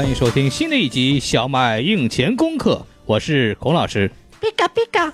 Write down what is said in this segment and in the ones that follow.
欢迎收听新的一集《小麦应前功课》，我是孔老师。比嘎比嘎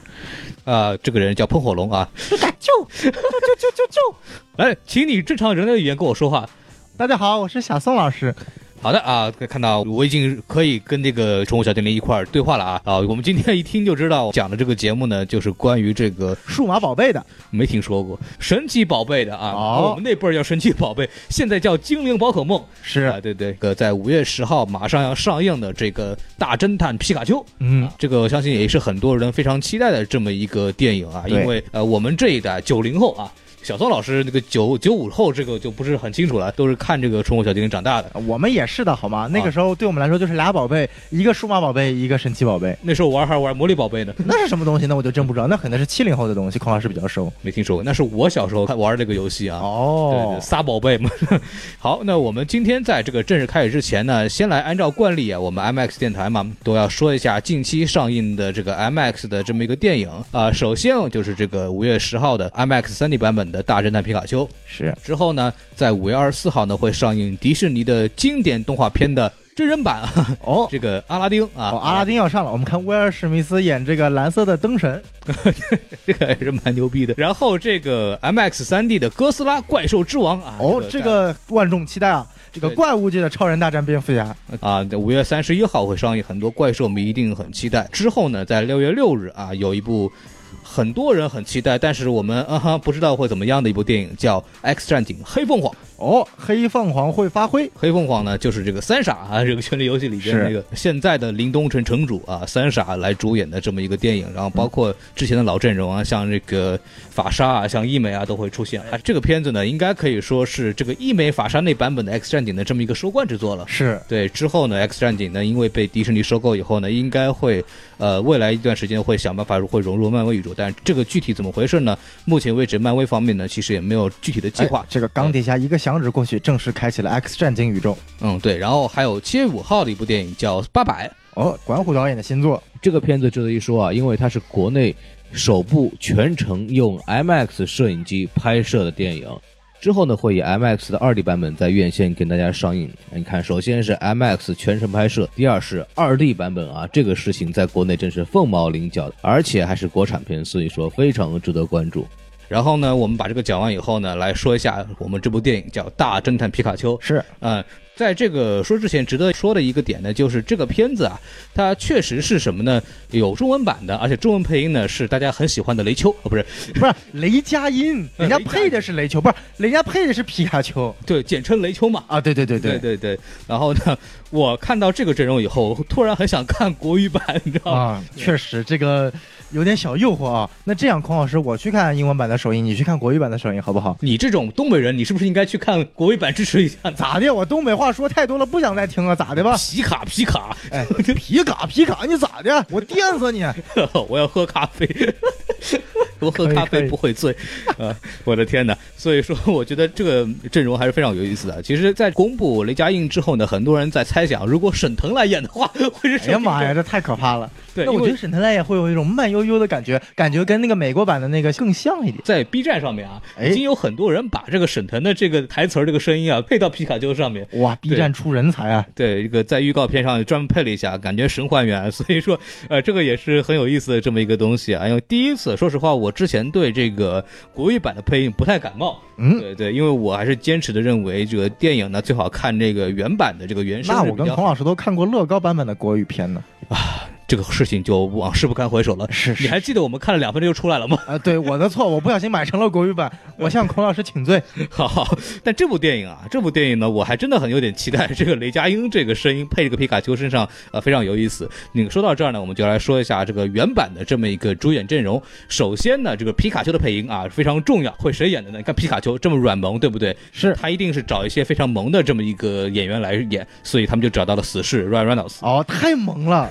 啊、这个人叫喷火龙啊。比嘎啾啾啾啾啾啾！来，请你正常人类语言跟我说话。大家好，我是小宋老师。好的啊，看到我已经可以跟这个宠物小精灵一块儿对话了啊啊！我们今天一听就知道讲的这个节目呢，就是关于这个数码宝贝的没听说过神奇宝贝的啊。哦我们那辈儿叫神奇宝贝，现在叫精灵宝可梦。是啊，对对，呃，在五月十号马上要上映的这个大侦探皮卡丘，嗯，这个我相信也是很多人非常期待的这么一个电影啊，因为呃，我们这一代九零后啊。小宋老师那个九九五后，这个就不是很清楚了，都是看这个《宠物小精灵》长大的。我们也是的，好吗？那个时候对我们来说就是俩宝贝，一个数码宝贝，一个神奇宝贝。那时候玩还玩魔力宝贝呢，那是什么东西？那我就真不知道，那可能是七零后的东西，孔老师比较熟。没听说过。那是我小时候看玩这个游戏啊。哦对，，仨宝贝嘛。好，那我们今天在这个正式开始之前呢，先来按照惯例啊，我们 MX 电台嘛都要说一下近期上映的这个 MX 的这么一个电影啊、首先就是这个五月十号的 MX 3D 版本的大侦探皮卡丘。是之后呢，在五月二十四号呢会上映迪士尼的经典动画片的真人版，哦。这个阿拉丁啊，哦，阿拉丁要上了，我们看威尔史密斯演这个蓝色的灯神，这个还是蛮牛逼的。然后这个 MX 三 D 的哥斯拉怪兽之王啊，哦，这个万众期待啊！这个怪物界的超人大战蝙蝠侠，啊，五月三十一号会上映，很多怪兽迷一定很期待。之后呢，在六月六日啊，有一部很多人很期待，但是我们啊哈不知道会怎么样的一部电影，叫《X 战警：黑凤凰》。哦，黑凤凰会发挥，黑凤凰呢，就是这个三傻啊，这个权力游戏里边是那个现在的林东城城主啊，三傻来主演的这么一个电影，然后包括之前的老阵容啊，像这个法沙啊，像一美啊都会出现。啊，这个片子呢，应该可以说是这个一美法沙那版本的 X 战警的这么一个收官之作了。是对，之后呢，X 战警呢，因为被迪士尼收购以后呢，应该会呃未来一段时间会想办法会融入漫威宇宙，但这个具体怎么回事呢？目前为止，漫威方面呢，其实也没有具体的计划。哎这个钢铁侠一个响指过去，正式开启了 X 战警宇宙。嗯，对，然后还有七月五号的一部电影叫《八百》，哦，管虎导演的新作，这个片子值得一说啊，因为它是国内首部全程用 MX 摄影机拍摄的电影。之后呢，会以 MX 的 2D 版本在院线跟大家上映。你看，首先是 MX 全程拍摄，第二是 2D 版本啊，这个事情在国内真是凤毛麟角，而且还是国产片，所以说非常值得关注。然后呢，我们把这个讲完以后呢，来说一下我们这部电影叫《大侦探皮卡丘》。是嗯，在这个说之前，值得说的一个点呢，就是这个片子啊，它确实是什么呢？有中文版的，而且中文配音呢是大家很喜欢的雷丘，哦，不是，不是 雷佳音？人家配的是雷丘，不是人家配的是皮卡丘对，简称雷丘嘛。啊！对对对对对对，然后呢，我看到这个阵容以后，突然很想看国语版，你知道吗？啊，确实这个有点小诱惑啊。那这样，孔老师，我去看英文版的首映，你去看国语版的首映，好不好？你这种东北人，你是不是应该去看国语版支持一下？咋的？我东北话说太多了，不想再听了，咋的吧？皮卡皮卡，哎，皮卡皮卡，你咋的？我电死你！我要喝咖啡，我喝咖啡不会醉，啊，我的天哪！所以说，我觉得这个阵容还是非常有意思的。其实，在公布雷佳音之后呢，很多人在猜想，如果沈腾来演的话，会是什么？哎呀妈呀，！这太可怕了！对，那我觉得沈腾来演会有一种慢悠悠的感觉，感觉跟那个美国版的那个更像一点。在 B 站上面啊，哎已经有很多人把这个沈腾的这个台词儿、这个声音啊配到皮卡丘上面。哇，B 站出人才啊！对，这个在预告片上专门配了一下，感觉神还原，所以说，呃，这个也是很有意思的这么一个东西啊。因为第一次，说实话，我之前对这个国语版的配音不太感冒，嗯，对对，因为我还是坚持的认为，这个电影呢最好看这个原版的这个原声。我跟孔老师都看过乐高版本的国语片呢。这个事情就往事不堪回首了。是是你还记得我们看了两分钟就出来了吗？啊，对，我的错，我不小心买成了国语版，我向孔老师请罪。好好，但这部电影啊，这部电影呢，我还真的很有点期待。这个雷佳音这个声音配这个皮卡丘身上，呃，非常有意思。那个说到这儿呢，我们就来说一下这个原版的这么一个主演阵容。首先呢，这个皮卡丘的配音啊非常重要，会谁演的呢？你看皮卡丘这么软萌，对不对？是他一定是找一些非常萌的这么一个演员来演，所以他们就找到了死侍 Ryan Reynolds。哦，太萌了，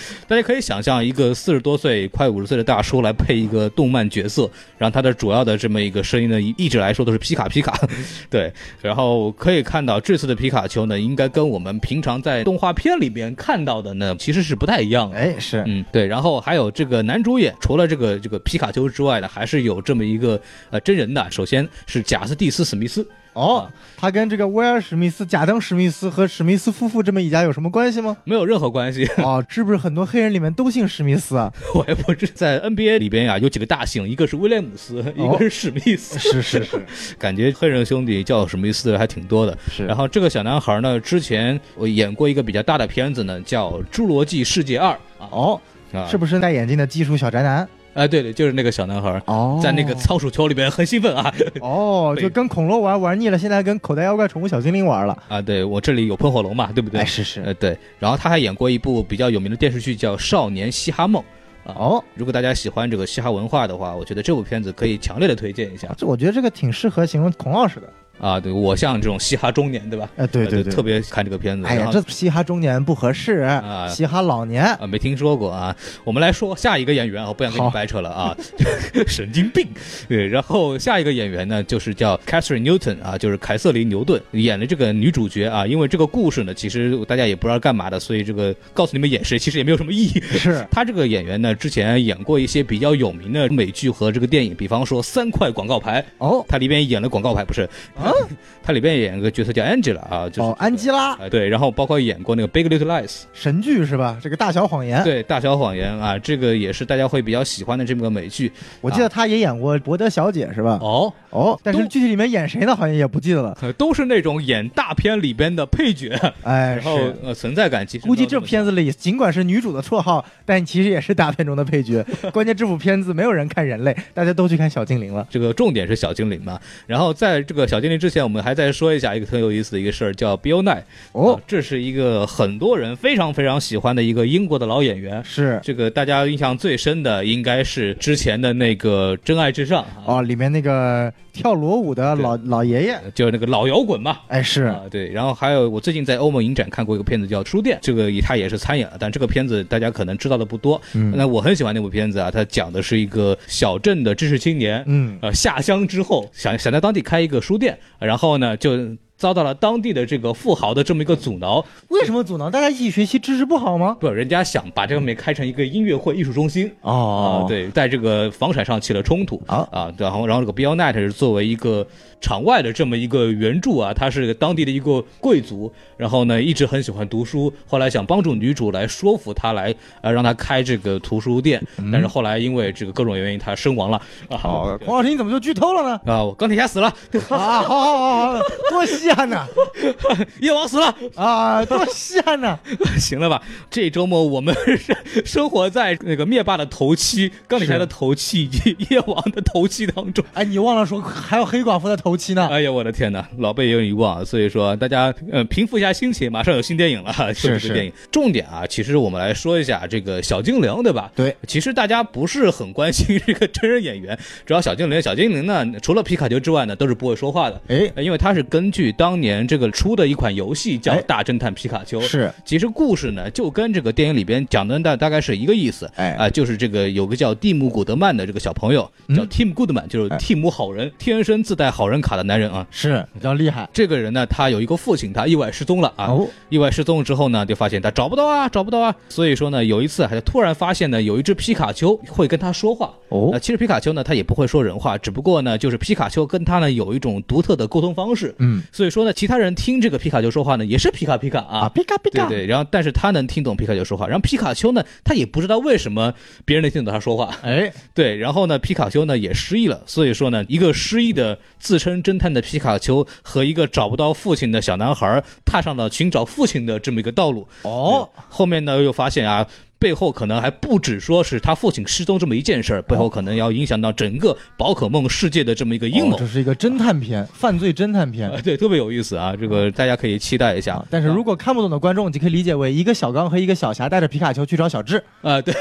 大家可以想象一个四十多岁、快五十岁的大叔来配一个动漫角色，然后他的主要的这么一个声音呢，一直来说都是皮卡皮卡，对。然后可以看到这次的皮卡丘呢，应该跟我们平常在动画片里边看到的呢，其实是不太一样的。哎，是，嗯，对，然后还有这个男主演，除了这个这个皮卡丘之外呢，还是有这么一个呃真人的。首先是贾斯蒂斯·史密斯，哦，他跟这个威尔史密斯、贾登史密斯和史密斯夫妇这么一家有什么关系吗？没有任何关系。哦，是不是很多黑人里面都姓史密斯啊？我也不知在 NBA 里边呀、有几个大姓，一个是威廉姆斯，一个是史密斯。是是是 感觉黑人兄弟叫史密斯的还挺多的。是然后这个小男孩呢，之前我演过一个比较大的片子呢，叫《侏罗纪世界二》啊哦，啊，是不是戴眼镜的技术小宅男？哎，对对，就是那个小男孩。哦在那个仓鼠球里边很兴奋啊哦，就跟恐龙玩玩腻了，现在跟口袋妖怪、宠物小精灵玩了。啊！对我这里有喷火龙嘛，对不对？哎，是是。呃对，然后他还演过一部比较有名的电视剧叫《少年嘻哈梦》啊。哦，如果大家喜欢这个嘻哈文化的话，我觉得这部片子可以强烈的推荐一下这我觉得这个挺适合形容孔老师的。啊！对我像这种嘻哈中年，对吧？哎，对呃对对，就特别看这个片子。哎呀，这嘻哈中年不合适，啊嘻哈老年。啊，没听说过啊。我们来说下一个演员，我不想跟你掰扯了啊，神经病。对，然后下一个演员呢，就是叫 Catherine Newton 啊，就是凯瑟琳牛顿演的这个女主角啊。因为这个故事呢，其实大家也不知道干嘛的，所以这个告诉你们演谁，其实也没有什么意义。是 她这个演员呢，之前演过一些比较有名的美剧和这个电影，比方说《三块广告牌》，哦她里边演了广告牌，不是啊？她里边演个角色叫 Angela 啊，就是哦，安吉拉呃对，然后包括演过那个《Big Little Lies》。神剧是吧？这个大小谎言，对，《大小谎言》啊，这个也是大家会比较喜欢的这么个美剧。我记得他也演过《伯德小姐》是吧？哦，哦，但是都具体里面演谁呢？好像也不记得了。呃都是那种演大片里边的配角，哎，然后是。呃存在感其实估计这片子里，尽管是女主的绰号，但其实也是大片中的配角。关键这部片子没有人看人类，大家都去看小精灵了。这个重点是小精灵嘛。然后在这个小精灵之前，我们还在说一下一个特有意思的一个事儿，叫 Bill Nye。哦啊，这是一个很多人非常非常喜欢的一个英国的老演员。是这个大家印象最深的应该是之前的那个《真爱至上》啊，哦，里面那个跳裸舞的老老爷爷，就是那个老摇滚嘛。哎，是。啊，对，然后还有我最近在欧盟影展看过一个片子叫《书店》，这个他也是参演了，但这个片子大家可能知道的不多。嗯。那我很喜欢那部片子啊，它讲的是一个小镇的知识青年，嗯，呃，下乡之后想想在当地开一个书店，然后呢就遭到了当地的这个富豪的这么一个阻挠，为什么阻挠大家一起学习知识不好吗？不，人家想把这个面开成一个音乐会艺术中心。哦啊，，对，在这个房产上起了冲突啊啊，然后然后这个 Bill Knight 是作为一个场外的这么一个援助啊，他是当地的一个贵族，然后呢一直很喜欢读书，后来想帮助女主来说服他来呃让他开这个图书店，但是后来因为这个各种原因他身亡了啊。哦，孔老师你怎么就剧透了呢？啊，我钢铁侠死了，啊，好好好好，多稀罕呐！夜王死了，啊，多稀罕呐！行了吧？这周末我们是 生活在那个灭霸的头七、钢铁侠的头七以及夜王的头七当中。哎，你忘了说还有黑寡妇的头七呢。哎呀，我的天哪，老被有遗忘，所以说大家呃平复一下心情，马上有新电影了，是不是这个电影。重点啊，其实我们来说一下这个小精灵，对吧？对，其实大家不是很关心这个真人演员，主要小精灵，小精灵呢，除了皮卡丘之外呢，都是不会说话的。哎，呃因为它是根据当年这个出的一款游戏叫哎《大侦探皮卡丘》，是，其实故事呢就跟这个电影里边讲的大大概是一个意思，哎啊、就是这个有个叫蒂姆·古德曼的这个小朋友，叫嗯 Tim Goodman，就是哎蒂姆好人，天生自带好人卡的男人啊。是比较厉害。这个人呢，他有一个父亲，他意外失踪了啊。哦，意外失踪之后呢，就发现他找不到啊，找不到啊。所以说呢，有一次还突然发现呢，有一只皮卡丘会跟他说话。哦呃，其实皮卡丘呢，他也不会说人话，只不过呢，就是皮卡丘跟他呢有一种独特的沟通方式。嗯所以说呢，其他人听这个皮卡丘说话呢，也是皮卡皮卡啊啊，。皮卡皮卡，对对，然后但是他能听懂皮卡丘说话，然后皮卡丘呢，他也不知道为什么别人能听懂他说话，哎，对，然后呢，皮卡丘呢也失忆了，所以说呢，一个失忆的自称侦探的皮卡丘和一个找不到父亲的小男孩踏上了寻找父亲的这么一个道路。哦，后面呢又发现啊。背后可能还不止说是他父亲失踪这么一件事儿，背后可能要影响到整个宝可梦世界的这么一个阴谋哦。这是一个侦探片，犯罪侦探片。啊，对，特别有意思啊！这个大家可以期待一下啊。但是如果看不懂的观众，你就可以理解为一个小刚和一个小霞带着皮卡丘去找小智。啊，对，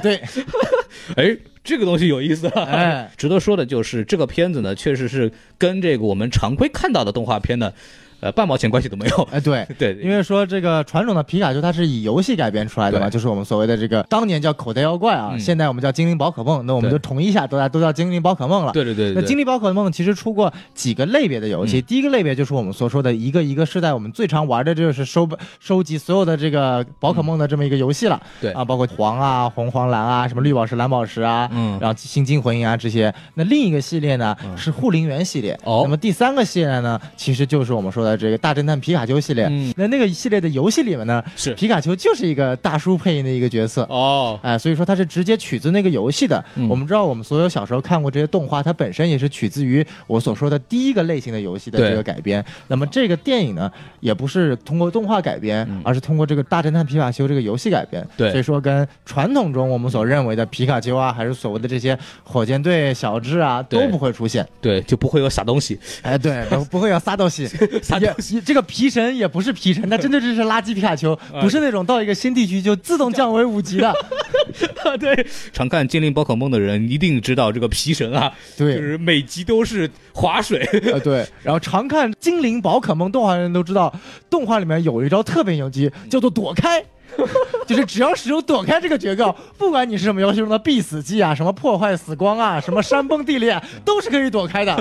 对，哎，这个东西有意思啊。哎，值得说的就是这个片子呢，确实是跟这个我们常规看到的动画片呢，呃，半毛钱关系都没有。哎，对。对，因为说这个传统的皮卡丘它是以游戏改编出来的嘛，就是我们所谓的这个当年叫口袋妖怪啊，嗯现在我们叫精灵宝可梦，那我们就统一一下，大家都叫精灵宝可梦了。对对对那精灵宝可梦其实出过几个类别的游戏，嗯第一个类别就是我们所说的一个一个世代我们最常玩的就是收收集所有的这个宝可梦的这么一个游戏了。对啊，包括黄啊、红、黄、蓝啊，什么绿宝石、蓝宝石啊，嗯然后新金魂银啊这些。那另一个系列呢、嗯是护林员系列。哦那么第三个系列呢，其实就是我们说的这个大侦探皮卡丘系列。嗯那那个系列的游戏里面呢，是皮卡丘就是一个大叔配音的一个角色。哦，哎，所以说它是直接取自那个游戏的。嗯我们知道，我们所有小时候看过这些动画，它本身也是取自于我所说的第一个类型的游戏的这个改编。那么这个电影呢，也不是通过动画改编，嗯而是通过这个《大侦探皮卡丘》这个游戏改编。对所以说跟传统中我们所认为的皮卡丘啊，还是所谓的这些火箭队、小智啊，都不会出现。对，就不会有傻东西。哎，对，不不会有撒豆戏，撒也也这个皮神也不是皮神，那真的就是垃圾皮卡丘，哎不是那种到一个新地区就自动降为五级的。对，常看精灵宝可梦的人一定知道这个皮神啊，对，就是每集都是划水。啊，对，然后常看《精灵宝可梦》动画的人都知道，动画里面有一招特别牛逼，叫做躲开。就是只要使用躲开这个绝招，不管你是什么游戏中的必死技啊，什么破坏死光啊，什么山崩地裂，都是可以躲开的。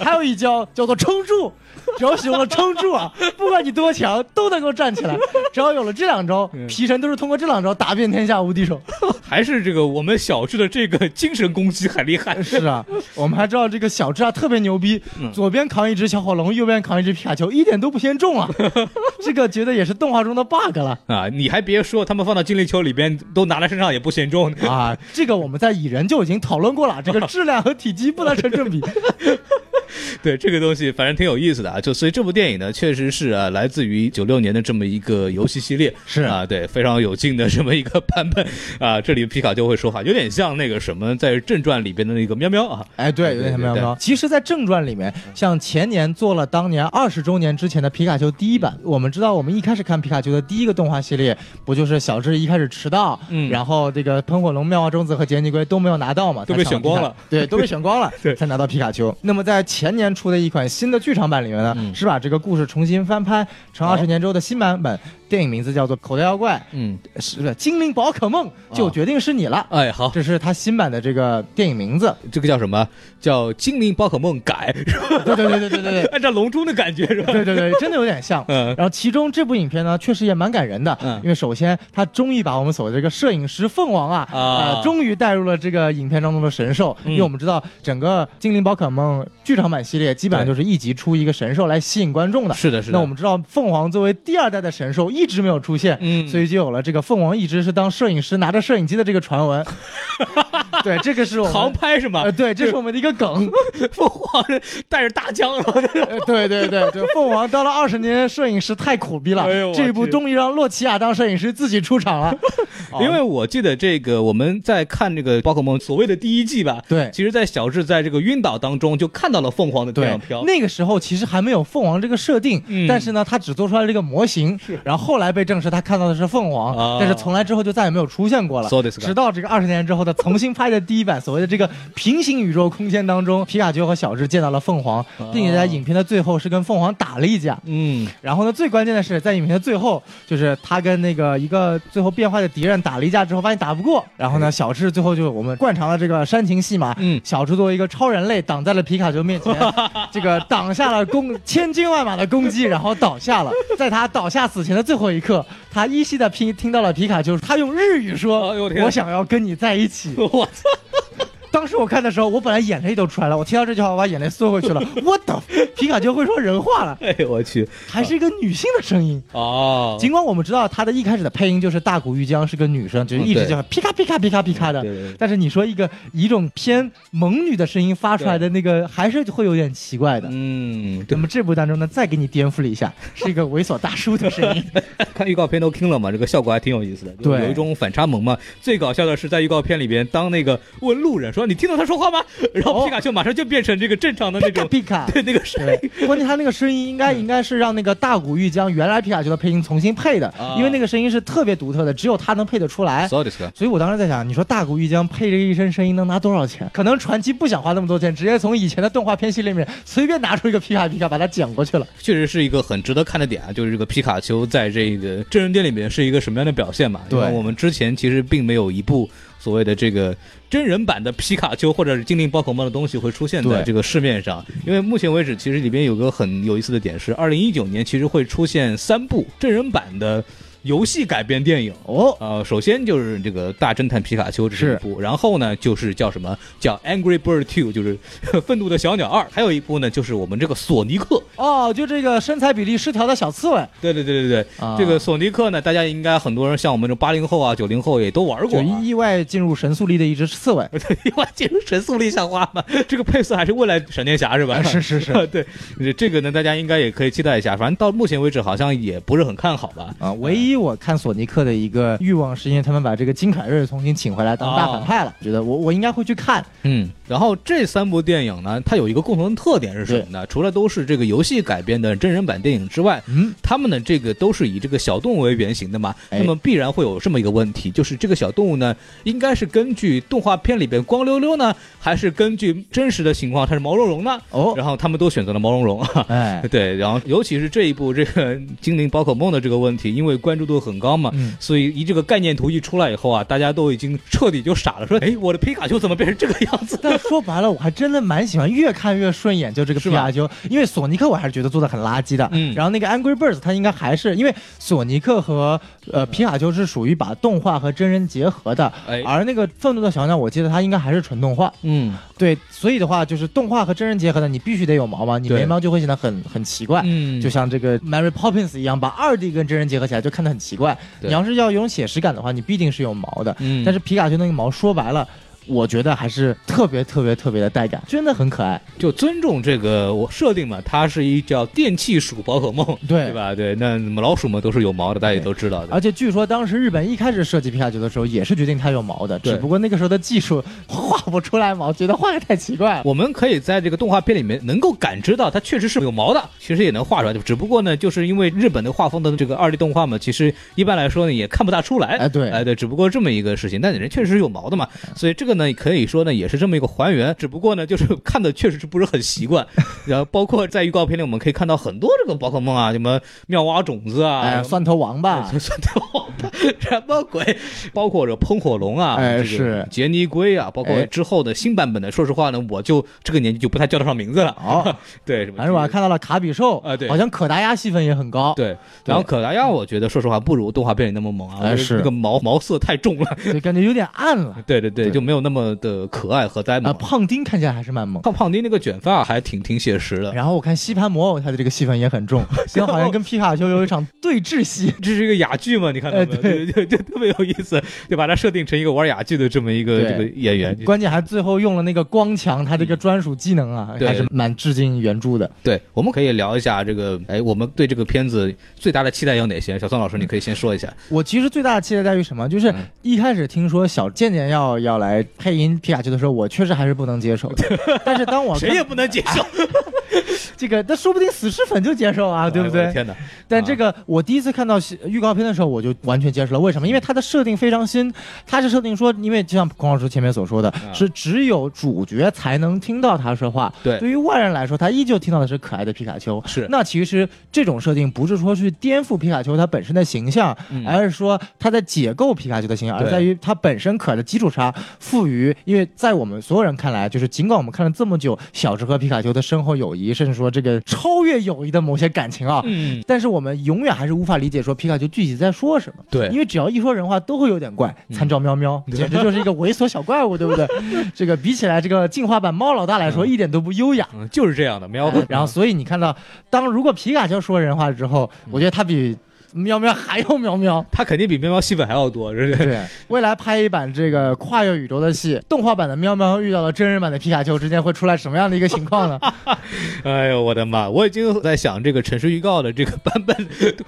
还有一招叫做撑住，只要使用了撑住啊，不管你多强，都能够站起来。只要有了这两招，皮神都是通过这两招打遍天下无敌手。还是这个我们小智的这个精神攻击很厉害。是啊，我们还知道这个小智啊特别牛逼，嗯左边扛一只小火龙，右边扛一只皮卡丘，一点都不嫌重啊。这个觉得也是动画中的 bug 了啊，你还别说，他们放到精灵球里边都拿在身上也不嫌重。啊。这个我们在蚁人就已经讨论过了，这个质量和体积不能成正比。对这个东西，反正挺有意思的啊。就所以这部电影呢，确实是啊，来自于九六年的这么一个游戏系列，是啊，对，非常有劲的这么一个版本啊。这里皮卡丘会说话，有点像那个什么在正传里边的那个喵喵啊。哎，对，有点像喵喵。其实，在正传里面，像前年做了当年二十周年之前的皮卡丘第一版，我们知道，我们一开始看皮卡丘的第一个动画系列，不就是小智一开始迟到，嗯然后这个喷火龙、妙蛙种子和杰尼龟都没有拿到嘛，都被选光了，对，都被选光了，对才拿到皮卡丘。那么在前年出的一款新的剧场版里面呢，嗯。是把这个故事重新翻拍成二十年之后的新版本，电影名字叫做《口袋妖怪》，嗯，是不是精灵宝可梦就决定是你了。哎，好，这是他新版的这个电影名字，这个叫什么？叫精灵宝可梦改，是吧？对对对对对对对，按照龙珠的感觉是吧？对对对，真的有点像。嗯然后其中这部影片呢，确实也蛮感人的，嗯因为首先他终于把我们所谓这个摄影师凤凰啊，啊呃，终于带入了这个影片当中的神兽，嗯因为我们知道整个精灵宝可梦剧场版系列基本上就是一集出一个神兽来吸引观众的。是的，是的。那我们知道凤凰作为第二代的神兽一直没有出现，嗯所以就有了这个凤凰一直是当摄影师拿着摄影机的这个传闻。对，这个是我航们。拍是吗呃，？对，这是我们的一个梗。凤凰是带着大疆，然后在呃对对对对，凤凰当了二十年摄影师太苦逼了，哎呦我这一部去终于让洛奇亚当摄影师自己出场了。哦因为我记得这个我们在看这个宝可梦所谓的第一季吧，对其实，在小智在这个晕倒当中就看到了凤凰的天对上飘，那个时候其实还没有凤凰这个设定，嗯但是呢，他只做出来这个模型，然后后来被证实他看到的是凤凰，啊但是从来之后就再也没有出现过了。そうですか直到这个二十年之后的重新 拍的第一版，所谓的这个平行宇宙空间当中，皮卡丘和小智见到了凤凰，并且在影片的最后是跟凤凰打了一架。嗯，然后呢，最关键的是，在影片的最后，就是他跟那个一个最后变坏的敌人打了一架之后，发现打不过，然后呢，小智最后就我们惯常的这个煽情戏码，嗯小智作为一个超人类挡在了皮卡丘面前，这个挡下了攻千军万马的攻击，然后倒下了。在他倒下死前的最后一刻，他依稀的听听到了皮卡丘，他用日语说：“哎我想要跟你在一起。我操，”当时我看的时候，我本来眼泪都出来了，我听到这句话，我把眼泪缩回去了。我的皮卡丘会说人话了，哎呦我去，还是一个女性的声音。哦，尽管我们知道她的一开始的配音就是大谷玉江是个女生，就是一直叫皮卡皮卡皮卡皮卡的。但是你说一个以一种偏萌女的声音发出来的那个，还是会有点奇怪的。嗯，对那，么这部当中呢，再给你颠覆了一下，是一个猥琐大叔的声音。看预告片都听了嘛，这个效果还挺有意思的，对有一种反差萌嘛。最搞笑的是在预告片里边，当那个问路人说你听到他说话吗？然后哦皮卡丘马上就变成这个正常的那皮卡种，皮卡。对那个声音。对，关键他那个声音应该应该是让那个大谷玉江原来皮卡丘的配音重新配的，啊因为那个声音是特别独特的，只有他能配得出来。そうですか。所以我当时在想，你说大谷玉江配这一身声音能拿多少钱？可能传奇不想花那么多钱，直接从以前的动画片系列里面随便拿出一个皮卡皮卡把它剪过去了。确实是一个很值得看的点啊，就是这个皮卡丘在这个真人店里面是一个什么样的表现嘛？对因为我们之前其实并没有一部 所谓的这个真人版的皮卡丘或者是精灵宝可梦的东西会出现在这个市面上，因为目前为止其实里边有个很有意思的点是，二零一九年其实会出现三部真人版的游戏改编电影。哦，呃，首先就是这个大侦探皮卡丘这是一部，然后呢就是叫什么叫 Angry Bird Two，就是 愤怒的小鸟二，还有一部呢就是我们这个索尼克，哦，就这个身材比例失调的小刺猬，对对对对对，啊这个索尼克呢，大家应该很多人像我们这八零后啊、九零后也都玩过、啊。意外进入神速力的一只刺猬。意外进入神速力像话吗？这个配色还是未来闪电侠是吧？啊是是是对，这个呢，大家应该也可以期待一下。反正到目前为止好像也不是很看好吧。啊，唯一我看索尼克的一个欲望，是因为他们把这个金凯瑞重新请回来当大反派了，觉得我我应该会去看。嗯，然后这三部电影呢，它有一个共同的特点是什么呢？除了都是这个游戏改编的真人版电影之外，嗯，他们呢这个都是以这个小动物为原型的嘛，哎那么必然会有这么一个问题，就是这个小动物呢，应该是根据动画片里边光溜溜呢，还是根据真实的情况它是毛茸茸呢？哦，然后他们都选择了毛茸茸啊。哎，对，然后尤其是这一部这个精灵宝可梦的这个问题，因为关注度很高嘛，嗯所以一这个概念图一出来以后啊，大家都已经彻底就傻了，说，哎，我的皮卡丘怎么变成这个样子？但 说白了，我还真的蛮喜欢，越看越顺眼。就这个皮卡丘，因为索尼克我还是觉得做的很垃圾的。嗯然后那个 Angry Birds 它应该还是因为索尼克和呃皮卡丘是属于把动画和真人结合的，哎而那个愤怒的小鸟，我记得它应该还是纯动画。嗯对，所以的话就是动画和真人结合的，你必须得有毛嘛，你对没毛就会显得很很奇怪。嗯，就像这个 Mary Poppins 一样，把二 D 跟真人结合起来，就看得很奇怪。你要是要有种写实感的话，你必定是有毛的。嗯但是皮卡丘那个毛，说白了，我觉得还是特别特别特别的带感，真的很可爱。就尊重这个我设定嘛，它是一叫电气鼠宝可梦，对对吧？对，那么老鼠们都是有毛的，大家也都知道的。而且据说当时日本一开始设计皮卡丘的时候，也是决定它有毛的，只不过那个时候的技术画不出来毛，觉得画的太奇怪了。我们可以在这个动画片里面能够感知到它确实是有毛的，其实也能画出来，只不过呢，就是因为日本的画风的这个二 D 动画嘛，其实一般来说呢也看不大出来。哎对哎对，只不过这么一个事情，但人确实是有毛的嘛，所以这个呢可以说呢也是这么一个还原，只不过呢就是 看的确实是不是很习惯，然后包括在预告片里我们可以看到很多这个宝可梦啊，什么妙蛙种子啊，哎，蒜头王八，蒜头 什么鬼？包括这喷火龙啊，哎这个是杰尼龟啊，包括哎之后的新版本的。说实话呢，我就这个年纪就不太叫得上名字了。哦，对，什么？反正我还看到了卡比兽，啊对好像可达鸭戏份也很高。对，然后可达鸭，我觉得说实话不如动画片里那么猛啊，哎是那个毛毛色太重了。对，感觉有点暗了。对对对，就没有那么的可爱和呆啊，萌。胖丁看起来还是蛮萌。胖胖丁那个卷发还挺挺写实的。然后我看吸盘魔偶，他的这个戏份也很重，好像跟皮卡丘有一场对峙戏。这是一个哑剧嘛？你看到对，就特别有意思，就把它设定成一个玩哑剧的这么一个这个演员。关键还最后用了那个光强，他这个专属技能啊，还是蛮致敬原著的。对，我们可以聊一下这个，哎，我们对这个片子最大的期待有哪些？小宋老师，你可以先说一下。我其实最大的期待在于什么？就是嗯一开始听说小贱贱要要来配音皮卡丘的时候，我确实还是不能接受的。但是当我谁也不能接受，这个，那说不定死尸粉就接受啊，对不对？哎天哪！但这个我第一次看到预告片的时候，我就完全接受了。为什么？因为它的设定非常新，它是设定说，因为就像孔老师前面所说的，啊是只有主角才能听到他说话。对对于外人来说，他依旧听到的是可爱的皮卡丘。是那其实这种设定不是说去颠覆皮卡丘它本身的形象，嗯而是说它在解构皮卡丘的形象，而在于它本身可爱的基础上赋予。因为在我们所有人看来，就是尽管我们看了这么久小智和皮卡丘的深厚友谊，甚至说说这个超越友谊的某些感情啊。嗯，但是我们永远还是无法理解说皮卡丘具体在说什么，对因为只要一说人话都会有点怪。参照喵喵，简直就是一个猥琐小怪物，对不对？这个比起来这个进化版猫老大来说，一点都不优雅。嗯就是这样的喵。然后，所以你看到，当如果皮卡丘说人话之后，我觉得它比喵喵还要喵喵。它肯定比喵喵戏份还要多，是不是？对，未来拍一版这个跨越宇宙的戏，动画版的喵喵遇到了真人版的皮卡丘之间会出来什么样的一个情况呢？哎呦我的妈！我已经在想这个城市预告的这个版本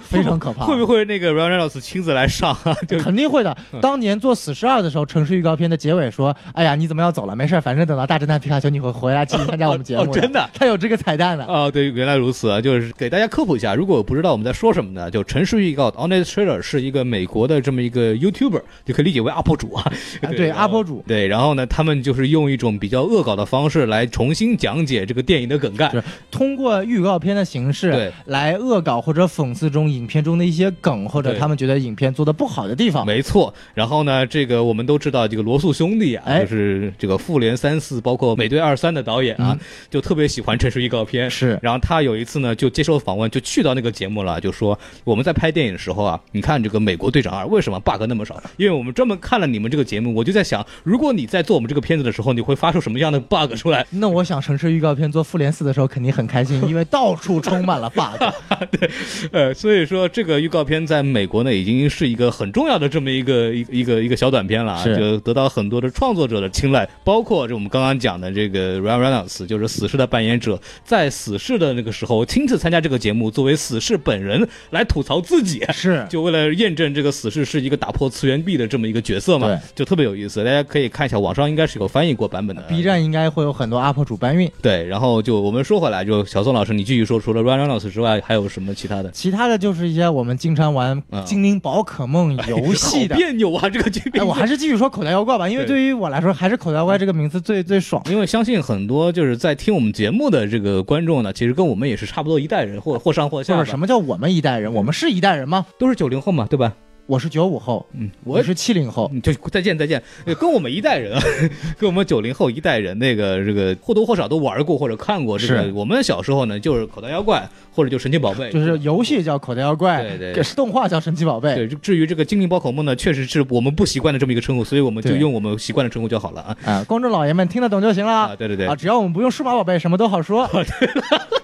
非常可怕。会不会那个 Ryan Reynolds 亲自来上啊？就肯定会的。嗯当年做《死侍二》的时候，城市预告片的结尾说：“哎呀，你怎么要走了？没事儿，反正等到大侦探皮卡丘你会回来继续参加我们节目哦真的他有这个彩蛋的。哦，对，原来如此啊！就是给大家科普一下，如果不知道我们在说什么呢，就城市预告 Honest Trailer 是一个美国的这么一个 YouTuber，就可以理解为 UP 主啊。啊对 UP 主对，然后呢，他们就是用一种比较恶搞的方式来重新讲解这个电影的梗概。通过预告片的形式对来恶搞或者讽刺中影片中的一些梗，或者他们觉得影片做的不好的地方。没错，然后呢，这个我们都知道，这个罗素兄弟啊，哎就是这个复联三四，包括美队二三的导演啊，嗯就特别喜欢城市预告片。是然后他有一次呢，就接受访问，就去到那个节目了，就说我们在拍电影的时候啊，你看这个美国队长二为什么 bug 那么少？因为我们专门看了你们这个节目，我就在想，如果你在做我们这个片子的时候，你会发出什么样的 bug 出来？那我想城市预告片做复联四的时候肯定很开心，因为到处充满了 bug。对呃，所以说这个预告片在美国呢，已经是一个很重要的这么一个一一个一个小短片了啊，就得到很多的创作者的青睐，包括这我们刚刚讲的这个 Ryan Reynolds，就是死侍的扮演者，在死侍的那个时候亲自参加这个节目，作为死侍本人来吐槽自己。是 就为了验证这个死侍是一个打破次元壁的这么一个角色嘛，就特别有意思。大家可以看一下，网上应该是有翻译过版本的。B 站应该会有很多 UP 主搬运。对，然后就我们说回来，就小宋老师，你继续说，除了 Ryan Reynolds 之外，还有什么其他的？其他的就是一些我们经常玩嗯精灵宝可梦游戏的 好。别扭啊，这个剧哎，我还是继续说口袋妖怪吧，因为对对于我来说，还是口袋妖怪这个名字最最爽。因为相信很多就是在听我们节目的这个观众呢，其实跟我们也是差不多一代人，或或上或下吧。或者什么叫我们一代人？我们是一代人吗？都是九零后嘛，对吧？我是九五后，嗯，我我是七零后。嗯就再见再见，呃跟我们一代人啊，跟我们九零后一代人那个这个或多或少都玩过或者看过这个是。我们小时候呢，就是口袋妖怪或者就神奇宝贝，就是游戏叫口袋妖怪，对对给动画叫神奇宝贝。对。至于这个精灵宝可梦呢，确实是我们不习惯的这么一个称呼，所以我们就用我们习惯的称呼就好了啊。啊，观众老爷们听得懂就行了。啊，对对对啊，，只要我们不用数码宝贝，什么都好说。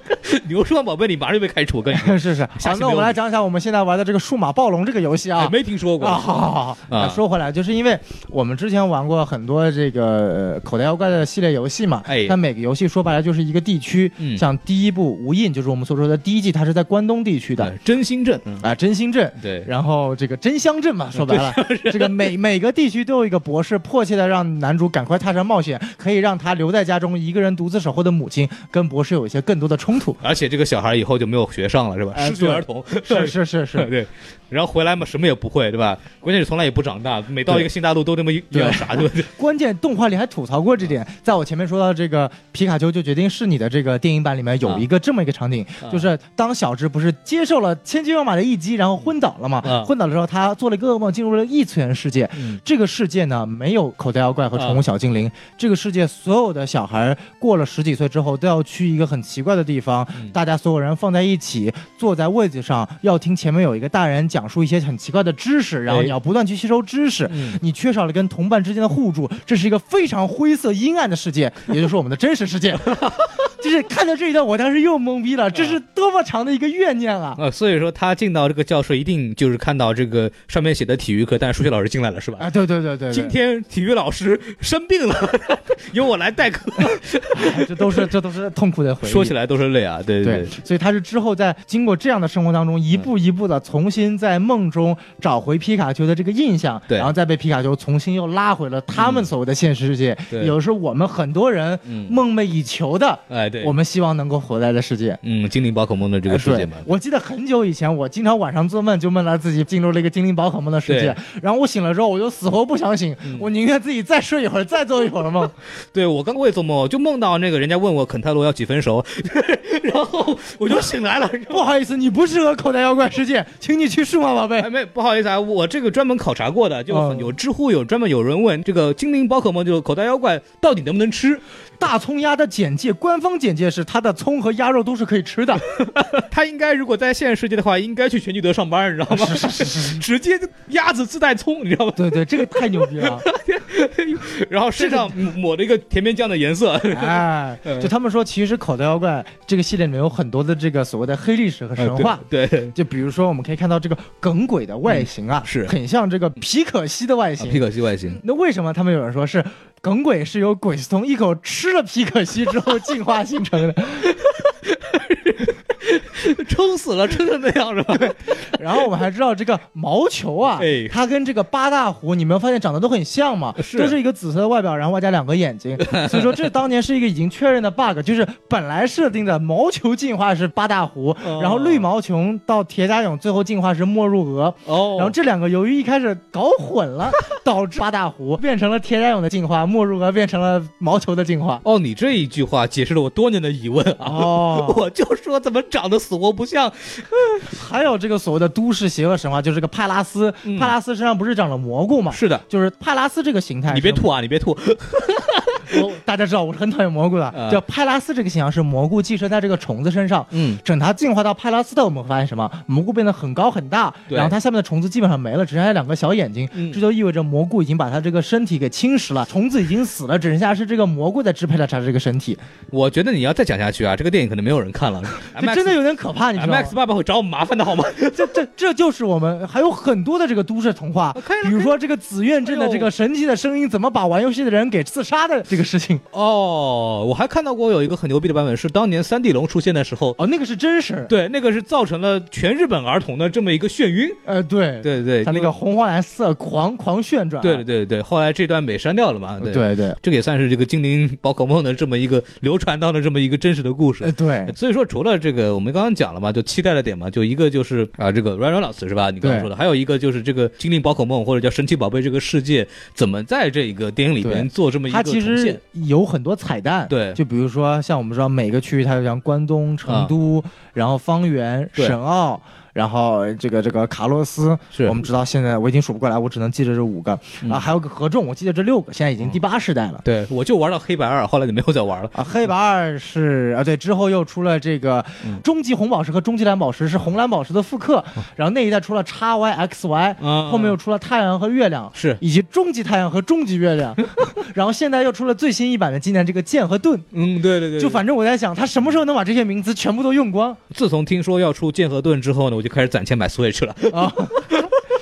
你用数码宝贝，你马上就被开除，我跟你说，是是，好，下期没有那我们来讲讲我们现在玩的这个数码暴龙这个游戏啊哎。没听说过啊，好好好，啊啊，说回来，就是因为我们之前玩过很多这个呃口袋妖怪的系列游戏嘛，哎它每个游戏说白了就是一个地区，嗯像第一部无印，就是我们所说的第一季，它是在关东地区的对真心镇，嗯，啊，真心镇。对，然后这个真香镇嘛，说白了，这个每每个地区都有一个博士，迫切的让男主赶快踏上冒险，可以让他留在家中一个人独自守候的母亲跟博士有一些更多的冲突。而且这个小孩以后就没有学上了，是吧？哎失学儿童，是是是是，对，然后回来嘛，什么也不会，对吧？关键是从来也不长大，每到一个新大陆都那么一对样傻，对吧？关键动画里还吐槽过这点，在我前面说到这个皮卡丘就决定是你的这个电影版里面有一个这么一个场景，啊就是当小智不是接受了千军万马的一击，然后昏倒了嘛？啊昏倒的时候，他做了一个噩梦，进入了异次元世界。嗯这个世界呢，没有口袋妖怪和宠物小精灵。这个世界所有的小孩过了十几岁之后，都要去一个很奇怪的地方，嗯大家所有人放在一起，坐在位子上，要听前面有一个大人讲述一些很奇怪的知识，然后哎你要不断去吸收知识。嗯你缺少了跟同伴之间的互助，这是一个非常灰色阴暗的世界，也就是我们的真实世界。就是看到这一段，我当时又懵逼了，这是多么长的一个怨念啊！呃，所以说他进到这个教室，一定就是看到这个上面写的体育课，但是数学老师进来了，是吧？啊，对对对对对，今天体育老师生病了，由我来代课。哎这都是这都是痛苦的回忆。说起来都是泪啊，对对对，所以他是之后在经过这样的生活当中，一步一步的重新在梦中找回皮卡丘的这个印象，对。然后再被皮卡丘重新又拉回了他们所谓的现实世界，对。有时候我们很多人嗯。梦寐以求的，哎对，我们希望能够活在的世界。嗯，精灵宝可梦的这个世界嘛，我记得很久以前，我经常晚上做梦，就梦到自己进入了一个精灵宝可梦的世界，然后我醒了之后，我就死活不想醒，嗯。我宁愿自己再睡一会儿，再做一会儿梦。对我刚刚我也做梦，就梦到那个人家问我肯泰罗要几分熟，然后后我就醒来了。不好意思，你不适合口袋妖怪世界，请你去数码宝贝哎，。没不好意思啊，我这个专门考察过的，就哦有知乎有专门有人问这个精灵宝可梦，就是口袋妖怪到底能不能吃？大葱鸭的简介，官方简介是它的葱和鸭肉都是可以吃的。它应该如果在现实世界的话，应该去全聚德上班，你知道吗？直接鸭子自带葱，你知道吗？对对，这个太牛逼了！然后身上抹抹了一个甜面酱的颜色。哎，就他们说，其实口袋妖怪这个系列里面有很多的这个所谓的黑历史和神话。对对就比如说，我们可以看到这个耿鬼的外形啊，是很像这个皮可西的外形。皮可西外形，那为什么他们有人说是耿鬼是由鬼司通一口吃了皮可西之后进化形成的？撑死了，撑成那样是吧？然后我们还知道这个毛球啊，哎它跟这个八大湖，你没有发现长得都很像吗？是都是一个紫色的外表，然后外加两个眼睛。所以说这当年是一个已经确认的 bug，就是本来设定的毛球进化是八大湖，哦然后绿毛球到铁甲蛹最后进化是没入鹅。哦然后这两个由于一开始搞混了，导致八大湖变成了铁甲蛹的进化，没入鹅变成了毛球的进化。哦，你这一句话解释了我多年的疑问啊！哦，我就说怎么长得死活不像，还有这个所谓的都市邪恶神话，就是这个派拉斯，嗯。派拉斯身上不是长了蘑菇吗？是的，就是派拉斯这个形态，你别吐啊，你别吐，我大家知道我是很讨厌蘑菇的，啊叫派拉斯这个形象是蘑菇寄生在这个虫子身上。嗯，等它进化到派拉斯的，我们会发现什么？蘑菇变得很高很大，然后它下面的虫子基本上没了，只剩下两个小眼睛。嗯这就意味着蘑菇已经把它这个身体给侵蚀了，虫子已经死了，只剩下是这个蘑菇在支配了它这个身体。我觉得你要再讲下去啊，这个电影可能没有人看了，这真的有点可怕，你知道吗 MX 爸爸会找我们麻烦的好吗？这这这就是我们还有很多的这个都市童话比如说这个紫苑镇的这个神奇的声音怎么把玩游戏的人给刺杀的这个事情。哦，我还看到过有一个很牛逼的版本，是当年三地龙出现的时候，哦，那个是真实。对，那个是造成了全日本儿童的这么一个眩晕。呃，对，对对，他那个红黄蓝色狂狂旋转啊。对对对对，后来这段被删掉了嘛？对。对对，这个也算是这个精灵宝可梦的这么一个流传到了这么一个真实的故事呃。对，所以说，除了这个我们刚刚讲了嘛，就期待的点嘛，就一个就是啊，这个 Ryan Reynolds 是吧？你刚刚说的，还有一个就是这个精灵宝可梦或者叫神奇宝贝这个世界怎么在这个电影里边做这么一个它其实有很多彩蛋。对就比如说像我们知道每个区域它有像关东、成都，然后方圆、对沈奥。然后这个这个卡洛斯，是。我们知道现在我已经数不过来，我只能记着这五个、嗯。啊，还有个合众，我记得这六个，现在已经第八世代了。对，我就玩到黑白二，后来就没有再玩了。啊，黑白二是啊，对，之后又出了这个嗯。终极红宝石和终极蓝宝石是红蓝宝石的复刻，然后那一代出了 x Y X Y，、啊后面又出了太阳和月亮，是。以及终极太阳和终极月亮，然后现在又出了最新一版的今年这个剑和盾，嗯，对对对，就反正我在想，他什么时候能把这些名字全部都用光？自从听说要出剑和盾之后呢，我就开始攒钱买 Switch 了。啊？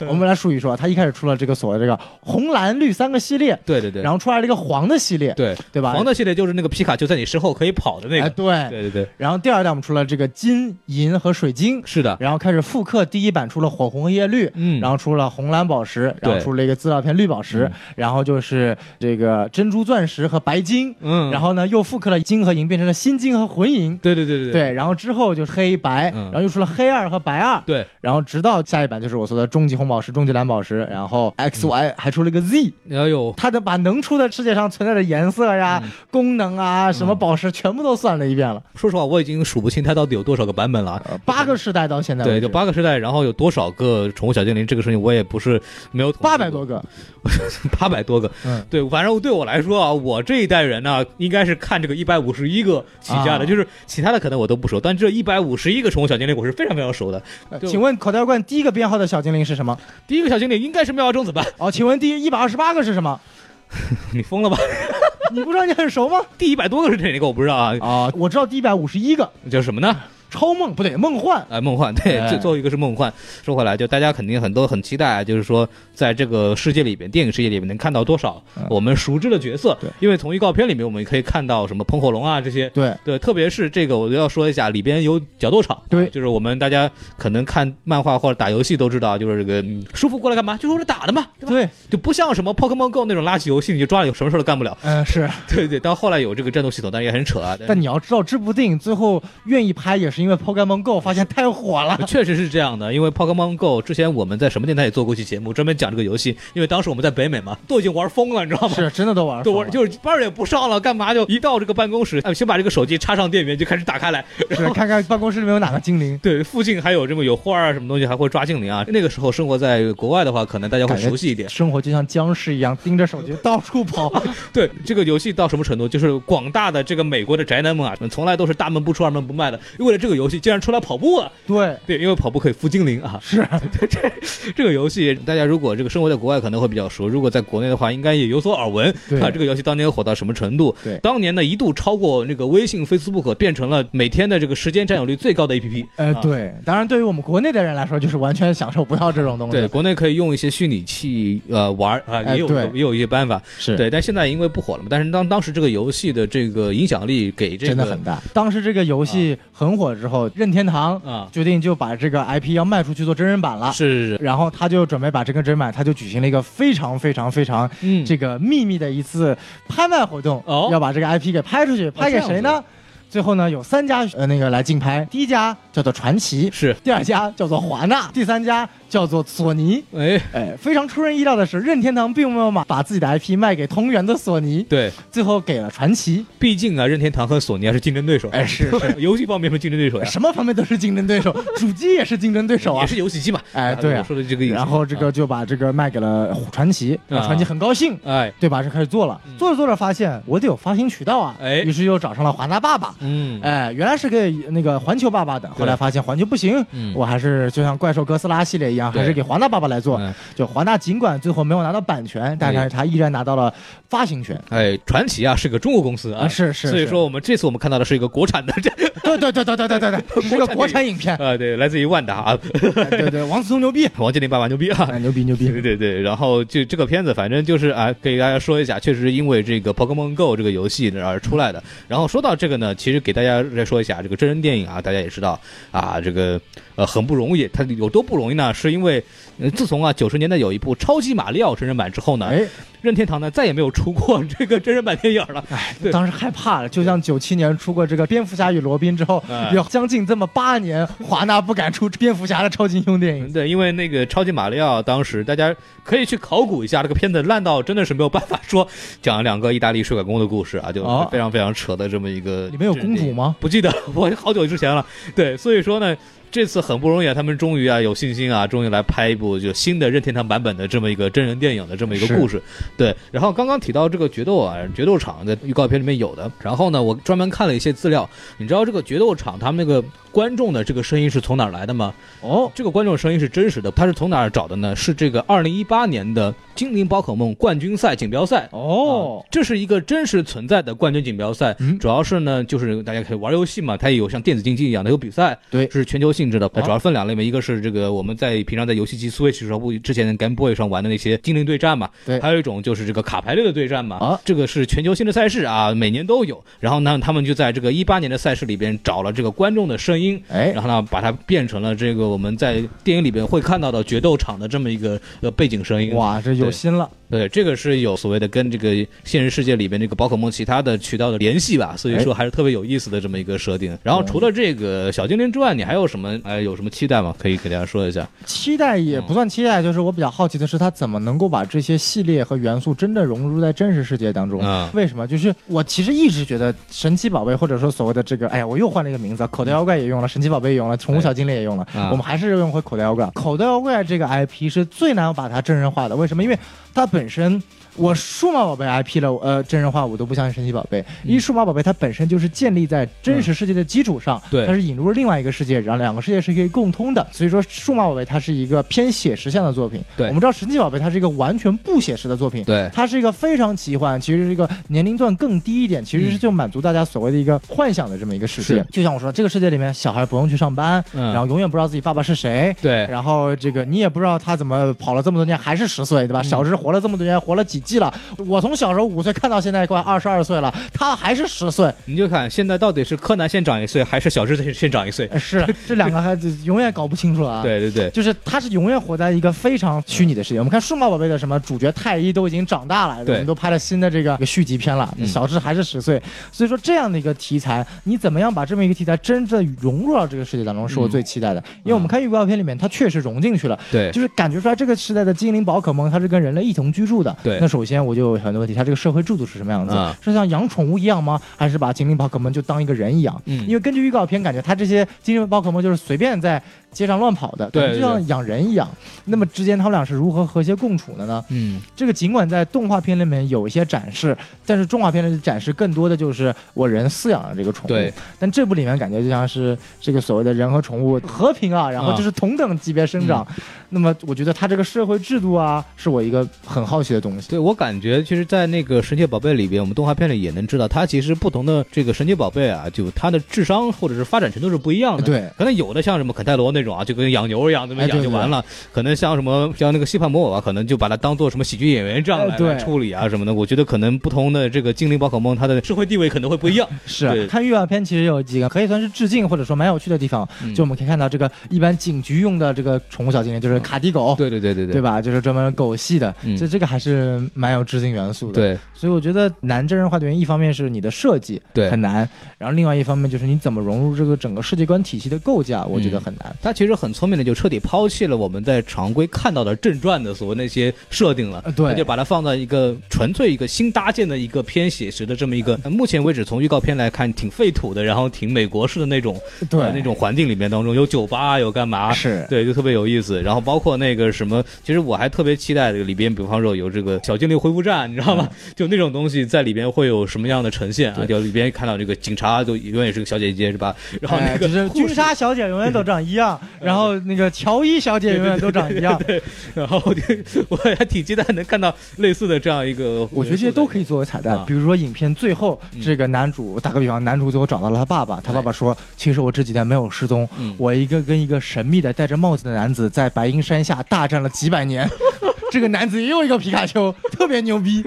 我们来数一数啊，他一开始出了这个所谓这个红蓝绿三个系列，对对对，然后出来了一个黄的系列，对对吧？黄的系列就是那个皮卡丘在你身后可以跑的那哎，个。对。对对对，然后第二代我们出了这个金银和水晶，是的，然后开始复刻第一版出了火红和叶绿，嗯。然后出了红蓝宝石，然后出了一个资料片绿宝石，嗯。然后就是这个珍珠钻石和白金，嗯，然后呢又复刻了金和银，变成了新金和混银。对对对对对，然后之后就是黑白，嗯。然后又出了黑二和白二，对，然后直到下一版就是我说的终极红宝石、终极蓝宝石，然后 X Y 还出了一个 Z，哎呦，他的把能出的世界上存在的颜色呀、嗯。功能啊、什么宝石全部都算了一遍了，说实话，我已经数不清它到底有多少个版本了。八个世代到现在为对，止。就八个时代，然后有多少个宠物小精灵，这个事情我也不是没有统计过。八百多，个，八百多个。嗯，对，反正对我来说啊，我这一代人呢，应该是看这个一百五十一个起家的，啊。就是其他的可能我都不熟，但这一百五十一个宠物小精灵我是非常非常熟的。请问口袋妖怪第一个编号的小精灵是什么？第一个小精灵应该是妙蛙种子吧？哦，请问第一百二十八个是什么？你疯了吧？你不知道你很熟吗？第一百多个是哪个我不知道啊，啊，我知道第一百五十一个叫什么呢？超梦不对，梦幻。哎，梦幻，对，哎最最后一个是梦幻。说回来，就大家肯定很多很期待啊，就是说在这个世界里边，电影世界里面能看到多少嗯我们熟知的角色对。因为从预告片里面我们可以看到什么喷火龙啊这些。对，对，特别是这个，我要说一下，里边有角斗场，对就是我们大家可能看漫画或者打游戏都知道，就是这个嗯叔父过来干嘛？就是为了打的嘛，对吧？对，就不像什么 Pokemon Go 那种垃圾游戏，你就抓了有什么事都干不了。嗯、是。对对，到后来有这个战斗系统，但也很扯啊。但但你要知道，这部电影最后愿意拍，也是因是因为 Pokemon Go 发现太火了。确实是这样的，因为 Pokemon Go 之前我们在什么电台也做过一期节目，专门讲这个游戏。因为当时我们在北美嘛，都已经玩疯了，你知道吗？是真的都玩疯了，都玩就是班儿也不上了，干嘛就一到这个办公室，哎，先把这个手机插上电源就开始打开来，是 看看办公室里面有哪个精灵。对，附近还有这么有花啊什么东西，还会抓精灵啊。那个时候生活在国外的话，可能大家会熟悉一点。生活就像僵尸一样，盯着手机到处跑。对这个游戏到什么程度，就是广大的这个美国的宅男们啊，从来都是大门不出二门不迈的，为了这个游戏竟然出来跑步了。对对，因为跑步可以孵精灵啊。是 这这个游戏，大家如果这个生活在国外可能会比较熟，如果在国内的话，应该也有所耳闻。对啊，这个游戏当年火到什么程度？对当年呢一度超过那个微信、Facebook，变成了每天的这个时间占有率最高的 APP。呃，啊对，当然对于我们国内的人来说，就是完全享受不到这种东西。对，国内可以用一些虚拟器呃玩啊，也有、也有一些办法。是对，但现在因为不火了嘛，但是当当时这个游戏的这个影响力给这个真的很大。当时这个游戏很火之后，任天堂啊，决定就把这个 IP 要卖出去做真人版了。是是是，然后他就准备把这个真人版，他就举行了一个非常非常非常嗯，这个秘密的一次拍卖活动，哦。要把这个 IP 给拍出去，拍给谁呢？最后呢，有三家呃那个来竞拍，第一家叫做传奇，是，第二家叫做华纳，第三家叫做索尼。哎，哎，非常出人意料的是，任天堂并没有把把自己的 IP 卖给同源的索尼，对，最后给了传奇。毕竟啊，任天堂和索尼还是竞争对手。哎，是是，游戏方面是竞争对手呀，什么方面都是竞争对手，主机也是竞争对手啊也。是游戏机嘛。哎对啊我说的这个意思。然后这个就把这个卖给了传奇，啊传奇很高兴，啊，哎，对吧？就开始做了，做着做着发现我得有发行渠道啊，哎于是又找上了华纳爸爸。嗯，哎，原来是给那个环球爸爸的，后来发现环球不行，嗯我还是就像怪兽哥斯拉系列一样，对还是给华纳爸爸来做。嗯就华纳尽管最后没有拿到版权，但是他依然拿到了发行权。哎，传奇啊是个中国公司啊，啊，是是，所以说我们这次我们看到的是一个国产的这 对对对对对对对对，是个国产影片。啊，对，来自于万达啊，对对，王思聪牛逼，王健林爸爸牛逼啊。哎牛逼牛逼对。对对，然后就这个片子，反正就是啊，给大家说一下，确实是因为这个 Pokemon Go 这个游戏而出来的。然后说到这个呢，其实给大家再说一下，这个真人电影啊，大家也知道啊，这个呃很不容易，它有多不容易呢？是因为呃自从啊九十年代有一部《超级马里奥》真人版之后呢，哎，任天堂呢再也没有出过这个真人版电影了。哎对，当时害怕了，就像九七年出过这个蝙蝠侠与罗宾之后哎，有将近这么八年，华纳不敢出蝙蝠侠的超级英雄电影。对，因为那个超级马里奥，当时大家可以去考古一下，这个片子烂到真的是没有办法说，讲两个意大利水管工的故事啊，就哦非常非常扯的这么一个。里面有公主？吗？不记得，我好久之前了。对，所以说呢，这次很不容易啊，他们终于啊有信心啊，终于来拍一部就新的任天堂版本的这么一个真人电影的这么一个故事。对，然后刚刚提到这个决斗啊，决斗场在预告片里面有的。然后呢，我专门看了一些资料，你知道这个决斗场他们那个观众的这个声音是从哪儿来的吗？哦，这个观众声音是真实的，他是从哪儿找的呢？是这个二零一八年的精灵宝可梦冠军赛锦标赛。哦。啊，这是一个真实存在的冠军锦标赛，嗯。主要是呢，就是大家可以玩游戏嘛，它也有像电子竞技一样的有比赛，对。是全球性质的，主要分两类嘛，一个是这个我们在平常在游戏机 Switch 上不之前 Game Boy 上玩的那些精灵对战嘛，对。还有一种就是这个卡牌类的对战嘛，啊。这个是全球性的赛事啊，每年都有，然后呢，他们就在这个一八年的赛事里边找了这个观众的声音，哎。然，后呢，把它变成了这个我们在电影里边会看到的决斗场的这么一个呃背景声音。哇，这有心了。对，这个是有所谓的跟这个现实世界里边这个宝可梦其他的渠道的联系吧，所以说还是特别有意思的这么一个设定。然后除了这个小精灵之外，你还有什么哎有什么期待吗？可以给大家说一下。期待也不算期待，就是我比较好奇的是，它怎么能够把这些系列和元素真的融入在真实世界当中？嗯为什么？就是我其实一直觉得神奇宝贝，或者说所谓的这个，哎呀，我又换了一个名字，口袋妖怪也用了，神奇宝贝也用了，宠物小精灵也用了，啊我们还是用回口袋妖怪。口袋妖怪这个 IP 是最难把它真人化的，为什么？因为它本身。我数码宝贝 IP 了，呃，真人化我都不相信神奇宝贝，因为数码宝贝它本身就是建立在真实世界的基础上，对。它是引入了另外一个世界，然后两个世界是可以共通的，所以说数码宝贝它是一个偏写实向的作品。对。我们知道神奇宝贝它是一个完全不写实的作品，对。它是一个非常奇幻，其实是一个年龄段更低一点，其实是就满足大家所谓的一个幻想的这么一个世界。是。就像我说，这个世界里面小孩不用去上班，嗯。然后永远不知道自己爸爸是谁。对。然后这个你也不知道他怎么跑了这么多年还是十岁，对吧？小智活了这么多年，活了几迹了。我从小时候五岁看到现在快二十二岁了，他还是十岁，你就看现在到底是柯南先长一岁，还是小智先先长一岁？是这两个孩子永远搞不清楚啊。。对对对，就是他是永远活在一个非常虚拟的世界。我们看数码宝贝的什么主角太一都已经长大了，我们都拍了新的这个续集片了，嗯小智还是十岁。所以说这样的一个题材，你怎么样把这么一个题材真正融入到这个世界当中，是我最期待的。因为我们看预告片里面，它确实融进去了。对就是感觉出来这个时代的精灵宝可梦，它是跟人类一同居住的。对那首先我就有很多问题，它这个社会制度是什么样子？啊是像养宠物一样吗？还是把精灵宝可梦就当一个人一样？嗯因为根据预告片，感觉它这些精灵宝可梦就是随便在街上乱跑的，对就像养人一样。那么之间他们俩是如何和谐共处的呢？嗯这个尽管在动画片里面有一些展示，但是动画片的展示更多的就是我人饲养的这个宠物。对，但这部里面感觉就像是这个所谓的人和宠物和平啊，然后就是同等级别生长。那么我觉得它这个社会制度啊，是我一个很好奇的东西。对我感觉，其实，在那个神奇宝贝里边，我们动画片里也能知道，它其实不同的这个神奇宝贝啊，就它的智商或者是发展程度是不一样的。对，可能有的像什么肯泰罗那种啊，就跟养牛一样，这么养就完了。可能像什么像那个西帕魔偶啊，可能就把它当做什么喜剧演员这样来,、处理啊什么的。我觉得可能不同的这个精灵宝可梦，它的社会地位可能会不一样。对是看预告片，其实有几个可以算是致敬或者说蛮有趣的地方。嗯就我们可以看到，这个一般警局用的这个宠物小精灵就是卡迪狗，对对对对对吧？就是专门狗系的，嗯这这个还是蛮有致敬元素的。，对所以我觉得难真人化的原因，一方面是你的设计对很难，然后另外一方面就是你怎么融入这个整个世界观体系的构架，我觉得很难。它其实很聪明的，就彻底抛弃了我们在常规看到的正传的所谓那些设定了。呃对它就把它放在一个纯粹一个新搭建的一个偏写实的这么一个，呃目前为止从预告片来看挺废土的，然后挺美国式的那种对，呃那种环境里面当中有酒吧有干嘛。是对，就特别有意思。然后包括那个什么，其实我还特别期待这个里边，比方说有这个小精灵恢复站，你知道吗？就那种东西在里边会有什么样的呈现啊？对就里边看到这个警察就永远是个小姐姐是吧？然后那个哎就是护士君莎小姐永远都长一样，然后那个乔伊小姐永远都长一样。然后我就我还挺期待能看到类似的这样一个，我觉得这些都可以作为彩蛋啊，比如说影片最后嗯这个男主，打个比方，男主最后找到了他爸爸，他爸爸说，其实我这几天没有失踪，嗯我一个跟一个神秘的戴着帽子的男子在白银山下大战了几百年。这个男子也有一个皮卡丘，特别牛逼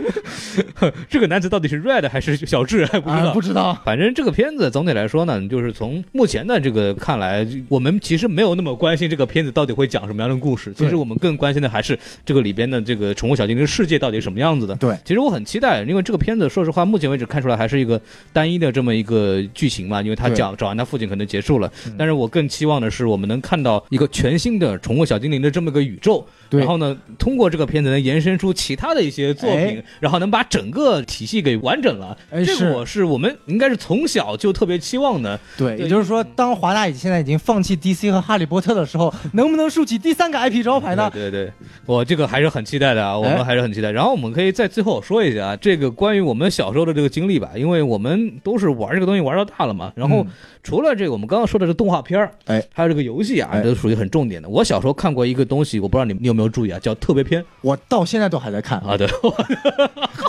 这个男子到底是 Red 还是小智还 不知道。啊！不知道，反正这个片子总体来说呢，就是从目前的这个看来，我们其实没有那么关心这个片子到底会讲什么样的故事。其实我们更关心的还是这个里边的这个宠物小精灵世界到底是什么样子的。对，其实我很期待，因为这个片子说实话，目前为止看出来还是一个单一的这么一个剧情嘛，因为他对讲找完他父亲可能结束了嗯，但是我更期望的是我们能看到一个全新的宠物小精灵的这么个宇宙，对然后呢，通过这个片子能延伸出其他的一些作品哎，然后能把整个体系给完整了。这个我是我们应该是从小就特别期望的。对，对也就是说，当华纳现在已经放弃 DC 和哈利波特的时候，能不能竖起第三个 IP 招牌呢？对对对，我这个还是很期待的啊，我哎们还是很期待。然后我们可以在最后说一下啊这个关于我们小时候的这个经历吧，因为我们都是玩这个东西玩到大了嘛。然后嗯除了这个我们刚刚说的这动画片儿，哎，还有这个游戏啊，哎这都属于很重点的。我小时候看过一个东西，我不知道你你有没有注意啊，叫特别篇我到现在都还在看。啊，对，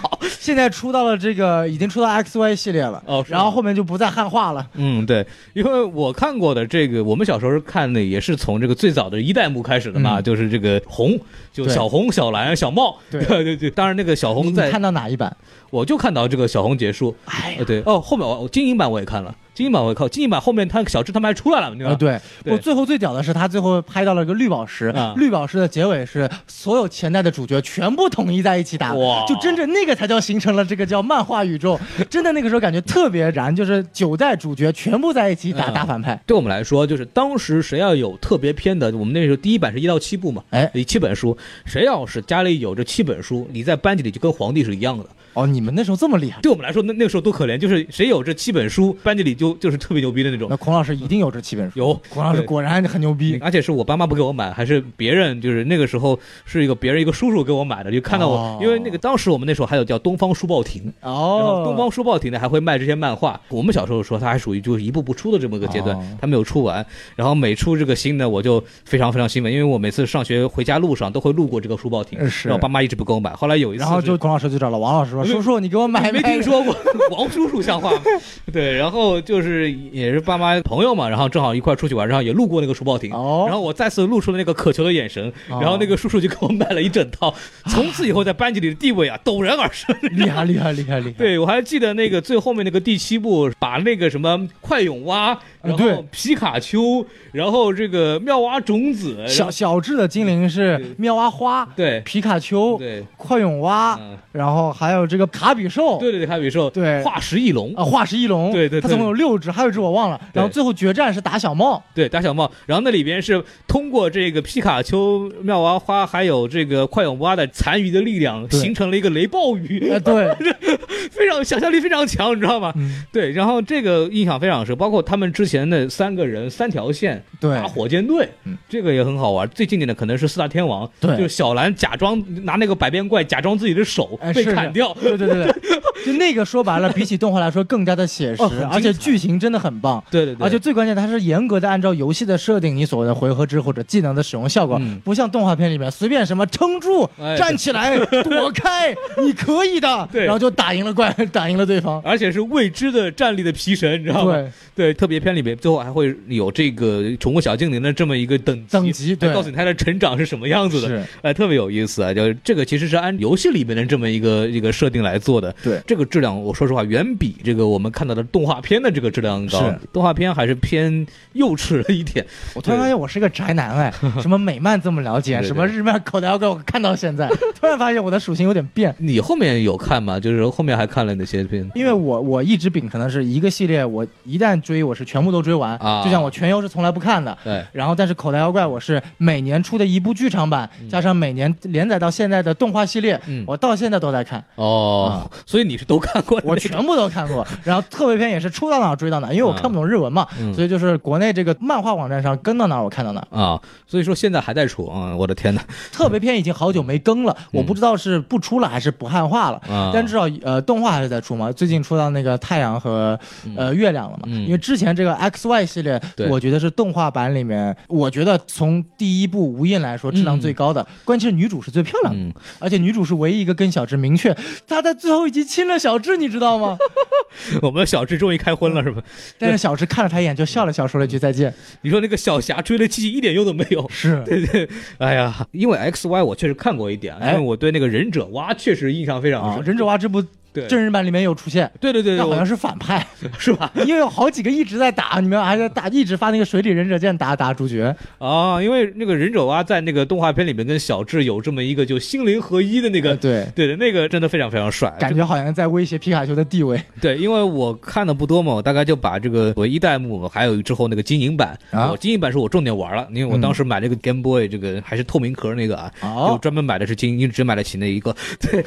好现在出到了这个已经出到 XY 系列了，哦然后后面就不再汉化了。嗯，对，因为我看过的这个，我们小时候看的也是从这个最早的一代目开始的嘛，嗯。就是这个红，就小红、小蓝、小茂，对。对对对。当然那个小红在，你看到哪一版？我就看到这个小红结束，哎呃，对，哦，后面我我精英版我也看了，精英版我也看，精英版后面他小智他们还出来了，你知道啊，吗？对，对。我最后最屌的是他最后拍到了一个绿宝石，啊。绿宝石的结尾是所有前代的主角全部统一在一起打，哇。就真正那个才叫形成了这个叫漫画宇宙，真的那个时候感觉特别燃，就是九代主角全部在一起打嗯大反派，对我们来说，就是当时谁要有特别篇的，我们那时候第一版是一到七部嘛，哎，有七本书，谁要是家里有这七本书，你在班级里就跟皇帝是一样的。哦，你们那时候这么厉害，对我们来说，那那个时候多可怜，就是谁有这七本书，班级里就就是特别牛逼的那种那。孔老师一定有这七本书，有孔老师果然很牛逼，而且是我爸妈不给我买，还是别人，就是那个时候是一个别人一个叔叔给我买的，就看到我，哦因为那个当时我们那时候还有叫东方书报亭，然后哦，东方书报亭呢还会卖这些漫画。我们小时候说它还属于就是一步步出的这么个阶段哦，它没有出完。然后每出这个新的，我就非常非常兴奋，因为我每次上学回家路上都会路过这个书报亭，是然后爸妈一直不给我买。后来有一次，然后就孔老师就找了王老师说，没叔叔 你给我买没听说过 王叔叔像话吗？对，然后就是也是爸妈朋友嘛，然后正好一块出去玩，然后也路过那个书报亭，哦然后我再次露出了那个渴求的眼神，哦然后那个叔叔就给我买了一整套，从此以后在班级里的地位啊陡然而升。厉害厉害厉害厉害！对，我还记得那个最后面那个第七部，把那个什么快泳蛙，然后皮卡丘，然后这个妙蛙种子，小小智的精灵是妙蛙花、对皮卡丘、对，快泳蛙，嗯，然后还有这个卡比兽，对对对，卡比兽，对化石翼龙，啊，化石翼龙，对对对它总共有六只，还有一只我忘了。然后最后决战是打小帽，对，打小帽，然后那里边是通过这个皮卡丘、妙蛙花还有这个快泳蛙的残余的力量，形成了一个雷暴雨，呃，对，非常想象力非常强，你知道吗？嗯，对，然后这个印象非常深，包括他们之前的三个人三条线对打火箭队，嗯这个也很好玩。最经典的可能是四大天王，对就是小兰假装拿那个百变怪假装自己的手被砍掉，对对对对，就那个说白了，比起动画来说更加的写实而且剧情真的很棒。对对对，而且最关键，它是严格的按照游戏的设定，你所谓的回合制或者技能的使用效果，嗯不像动画片里面随便什么撑住、哎站起来、躲开，你可以的，对然后就打赢了怪，打赢了对方。而且是未知的战力的皮神，你知道吗？对，对，特别篇里面最后还会有这个宠物小精灵的这么一个等级，等级对来告诉你它的成长是什么样子的，是，哎，特别有意思啊！就这个其实是按游戏里面的这么一个一个设定来做的，对这个质量，我说实话远比这个我们看到的动画片的这个质量高是，动画片还是偏幼稚了一点。我突然发现我是个宅男哎，什么美漫这么了解，对对什么日漫口袋妖怪我看到现在，突然发现我的属性有点变。你后面有看吗？就是后面还看了哪些片？因为我我一直秉承的是一个系列，我一旦追我是全部都追完，啊就像我全游是从来不看的。对，然后，但是口袋妖怪我是每年出的一部剧场版，加上每年连载到现在的动画系列，嗯我到现在都在看，哦，所以你是都看过的？我全部都看过。然后特别篇也是出到哪儿追到哪儿，因为我看不懂日文嘛，嗯所以就是国内这个漫画网站上跟到哪儿我看到哪儿。啊，所以说现在还在出啊！我的天哪特别篇已经好久没更了，我不知道是不出了还是不汉化了。啊！但至少呃动画还是在出嘛，最近出到那个太阳和呃月亮了嘛，嗯因为之前这个 X Y 系列，我觉得是动画版里面，我觉得从第一部无印来说质量最高的，关键是女主是最漂亮的，嗯，而且女主是唯一一个跟小智明确她在最后一集亲了小智，你知道吗？我们的小智终于开荤了是吧？但是小智看了他一眼就笑了笑，说了一句再见。你说那个小霞追了七七一点用都没有。是，对对，哎呀，因为 X Y 我确实看过一点，因哎为我对那个忍者蛙确实印象非常啊，深。忍者蛙这部对真人版里面有出现，对对对好像是反派，是吧？因为有好几个一直在打，你们还在打，一直发那个水里忍者剑打打主角。啊，因为那个忍者蛙在那个动画片里面跟小智有这么一个就心灵合一的那个。呃对，对的，那个真的非常非常帅，感觉好像在威胁皮卡丘的地位对，因为我看的不多嘛，我大概就把这个我一代目，还有之后那个金银版，啊我金银版是我重点玩了，因为我嗯当时买这个 Game Boy 这个还是透明壳那个啊，就哦，专门买的是金银，只买得起那一个，对，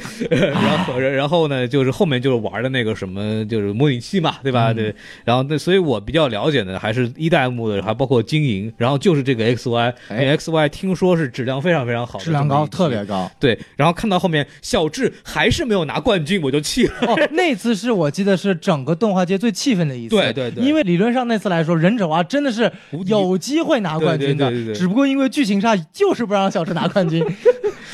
然后然后呢，就是后面就是玩的那个什么，就是模拟器嘛，对吧？嗯对，然后那所以我比较了解的还是一代目的，还包括经营，然后就是这个为哎 XY 听说是质量非常非常好的，质量高，特别。高。对，然后看到后面小智还是没有拿冠军，我就气了。哦，那次是我记得是整个动画界最气愤的一次。对对对因为理论上那次来说，忍者蛙真的是有机会拿冠军的，对对对对对只不过因为剧情上就是不让小智拿冠军。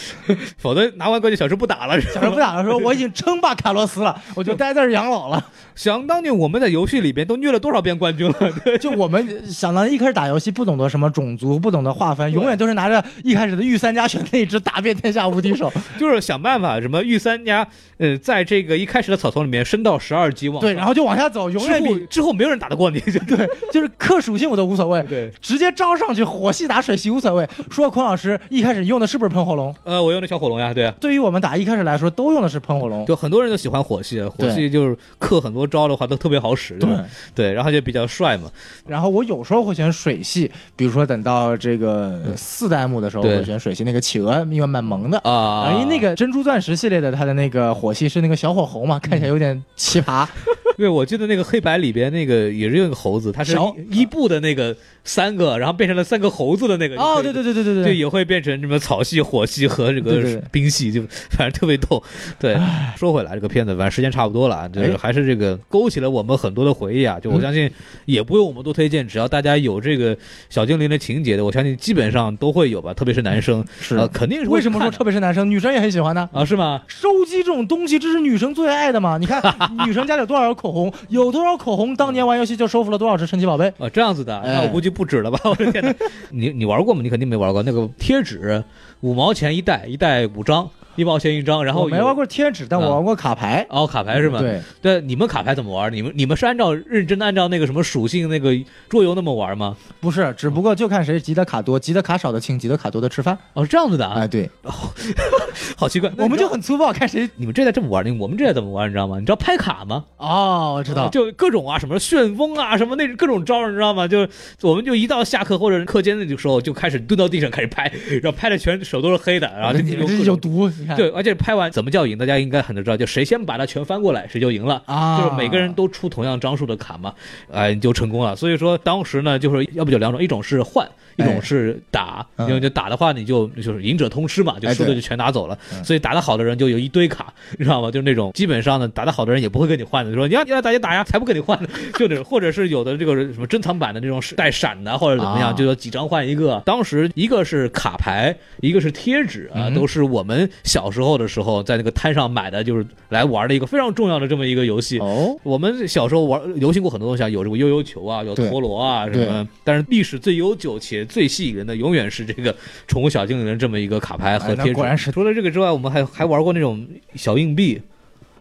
否则拿完冠军小智不打了。小智不打了，说我已经称霸卡洛斯了，我就待在这儿养老了。想当年我们在游戏里边都虐了多少遍冠军了？对 就我们想当年一开始打游戏不懂得什么种族，不懂得划分，永远都是拿着一开始的御三家选那一只打遍天下无敌手。就是想办法什么御三家，呃，在这个一开始的草丛里面升到十二级往对，然后就往下走，永远之后没有人打得过你。对，就是克属性我都无所谓，对，直接招上去，火系打水系无所谓。说孔老师一开始用的是不是喷火龙？呃，我用的小火龙呀，对啊。对于我们打一开始来说，都用的是喷火龙。就很多人都喜欢火系，火系就是克很多招的话都特别好使，对对，然后就比较帅嘛。然后我有时候会选水系，比如说等到这个四代目的时候，我会选水系那个企鹅，因为蛮萌的。啊因为那个珍珠钻石系列的，它的那个火系是那个小火猴嘛，看起来有点奇葩。对，我记得那个黑白里边那个也是有个猴子，它是小伊布的那个三个，然后变成了三个猴子的那个。哦，对对对对对对，对，也会变成什么草系、火系和这个冰系，就反正特别逗。对，说回来，这个片子反正时间差不多了，就是哎还是这个勾起了我们很多的回忆啊。就我嗯相信也不用我们多推荐，只要大家有这个小精灵的情节的，我相信基本上都会有吧，特别是男生，是呃，肯定是为什么说特别是男生，女生也很喜欢呢？啊？是吗？收集这种东西，这是女生最爱的嘛？你看 女生家里有多少口口红，有多少口红，当年玩游戏就收服了多少只神奇宝贝。啊，这样子的，哎那我估计不止了吧？我的天哪！你你玩过吗？你肯定没玩过那个贴纸，五毛钱一袋，一袋五张，一毛钱一张，然后我没玩。过贴纸，但我啊玩过卡牌。哦，卡牌是吗？对，对，你们卡牌怎么玩？你们你们是按照认真的按照那个什么属性那个桌游那么玩吗？不是，只不过就看谁集的卡多，集的卡少的请，集的卡多的吃饭。哦，是这样子的啊，哎，对，好奇怪。我们就很粗暴，看谁。你们这代这么玩，我们这代怎么玩？你知道吗？你知道拍卡吗？哦，我知道。就各种啊，什么旋风啊，什么那各种招，你知道吗？就我们就一到下课或者课间的时候，就开始蹲到地上开始拍，然后拍的全手都是黑的，然后有毒，你看。对，而且拍完怎么叫赢，大家应该很都知道，就谁先把它全翻过来，谁就赢了。啊，就是每个人都出同样张数的卡嘛，哎，你就成功了。所以说当时呢，就是要不就两种，一种是换，一种是打。嗯因为就打的话，你就就是赢者通吃嘛，就输的就全拿走了。嗯所以打得好的人就有一堆卡，你知道吗？就是那种基本上呢，打得好的人也不会跟你换的，说你要你要打就打呀，才不跟你换呢。就那种，或者是有的这个什么珍藏版的那种带闪的，或者怎么样，啊就有几张换一个。当时一个是卡牌，一个是贴纸啊，嗯都是我们小时候的时候在那个摊上买的，就是来玩的一个非常重要的这么一个游戏。哦，我们小时候玩流行过很多东西啊，有这个悠悠球啊，有陀螺啊什么，但是历史最悠久且最吸引人的，永远是这个宠物小精灵的这么一个卡牌和贴纸。果然是除了这个之外，我们还还玩过那种小硬币。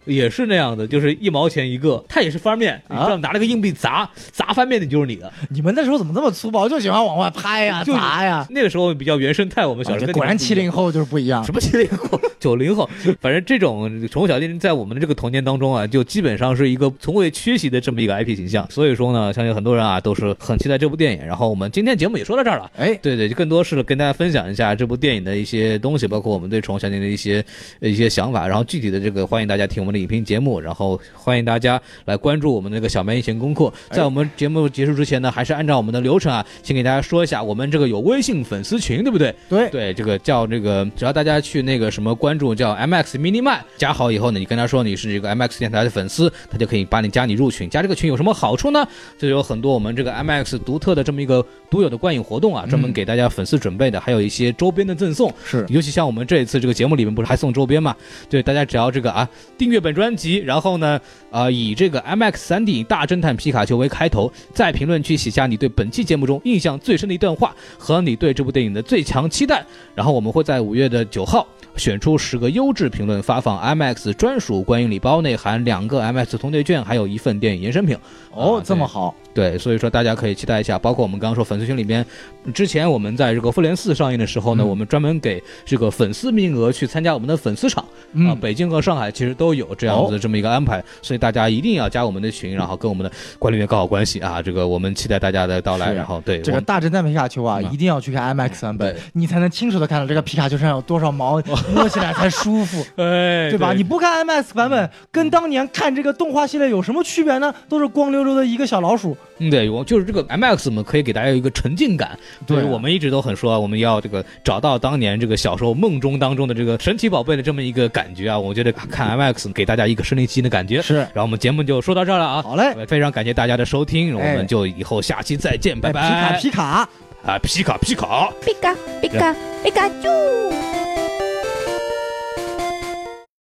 也是那样的，就是一毛钱一个，它也是翻面，你知道，拿了个硬币砸，砸翻面的就是你的。你们那时候怎么那么粗暴？就喜欢往外拍呀、就砸呀。那个时候比较原生态，我们小时候啊果然七零后就是不一样什。么七零后、九零后，反正这种宠物小精灵在我们的这个童年当中啊，就基本上是一个从未缺席的这么一个 IP 形象。所以说呢，相信很多人啊都是很期待这部电影。然后我们今天节目也说到这儿了。哎，对对，就更多是跟大家分享一下这部电影的一些东西，包括我们对宠物小精灵的一些呃一些想法。然后具体的这个，欢迎大家听我们的影评节目，然后欢迎大家来关注我们那个小麦一闲功课。在我们节目结束之前呢，还是按照我们的流程啊，先给大家说一下，我们这个有微信粉丝群，对不对？对，对，这个叫这个，只要大家去那个什么关注叫 MX Mini 麦，加好以后呢，你跟他说你是这个 MX 电台的粉丝，他就可以把你加你入群。加这个群有什么好处呢？就有很多我们这个 MX 独特的这么一个独有的观影活动啊，专门嗯给大家粉丝准备的，还有一些周边的赠送。是尤其像我们这一次这个节目里面不是还送周边嘛？对，大家只要这个啊订阅本专辑，然后呢啊、以这个 MX 三 D 大侦探皮卡丘为开头，在评论区写下你对本期节目中印象最深的一段话和你对这部电影的最强期待，然后我们会在五月的九号选出十个优质评论，发放 IMAX 专属观影礼包，内含两个 IMAX 通兑券，还有一份电影延伸品。哦啊，这么好，对，所以说大家可以期待一下，包括我们刚刚说粉丝群里边，之前我们在这个复联四上映的时候呢，嗯我们专门给这个粉丝名额去参加我们的粉丝场啊、嗯，北京和上海其实都有这样子的这么一个安排，所以大家一定要加我们的群，然后跟我们的管理员搞好关系啊，这个我们期待大家的到来，然后对这个大侦探皮卡丘啊，嗯一定要去看 IMAX 版本对，你才能清楚的看到这个皮卡丘身上有多少毛，摸起来才舒服，哎，对吧？你不看 IMAX 版本，跟当年看这个动画系列有什么区别呢？都是光溜溜的一个小老鼠。嗯，对，我就是这个 MX 嘛，可以给大家有一个沉浸感。对啊我们一直都很说，我们要这个找到当年这个小时候梦中当中的这个神奇宝贝的这么一个感觉啊。我觉得看 MX 给大家一个身临其境的感觉。是，然后我们节目就说到这儿了啊。好嘞，非常感谢大家的收听，我哎们就以后下期再见，拜拜。哎皮卡皮卡。啊，皮卡皮卡。皮卡皮卡皮卡丘。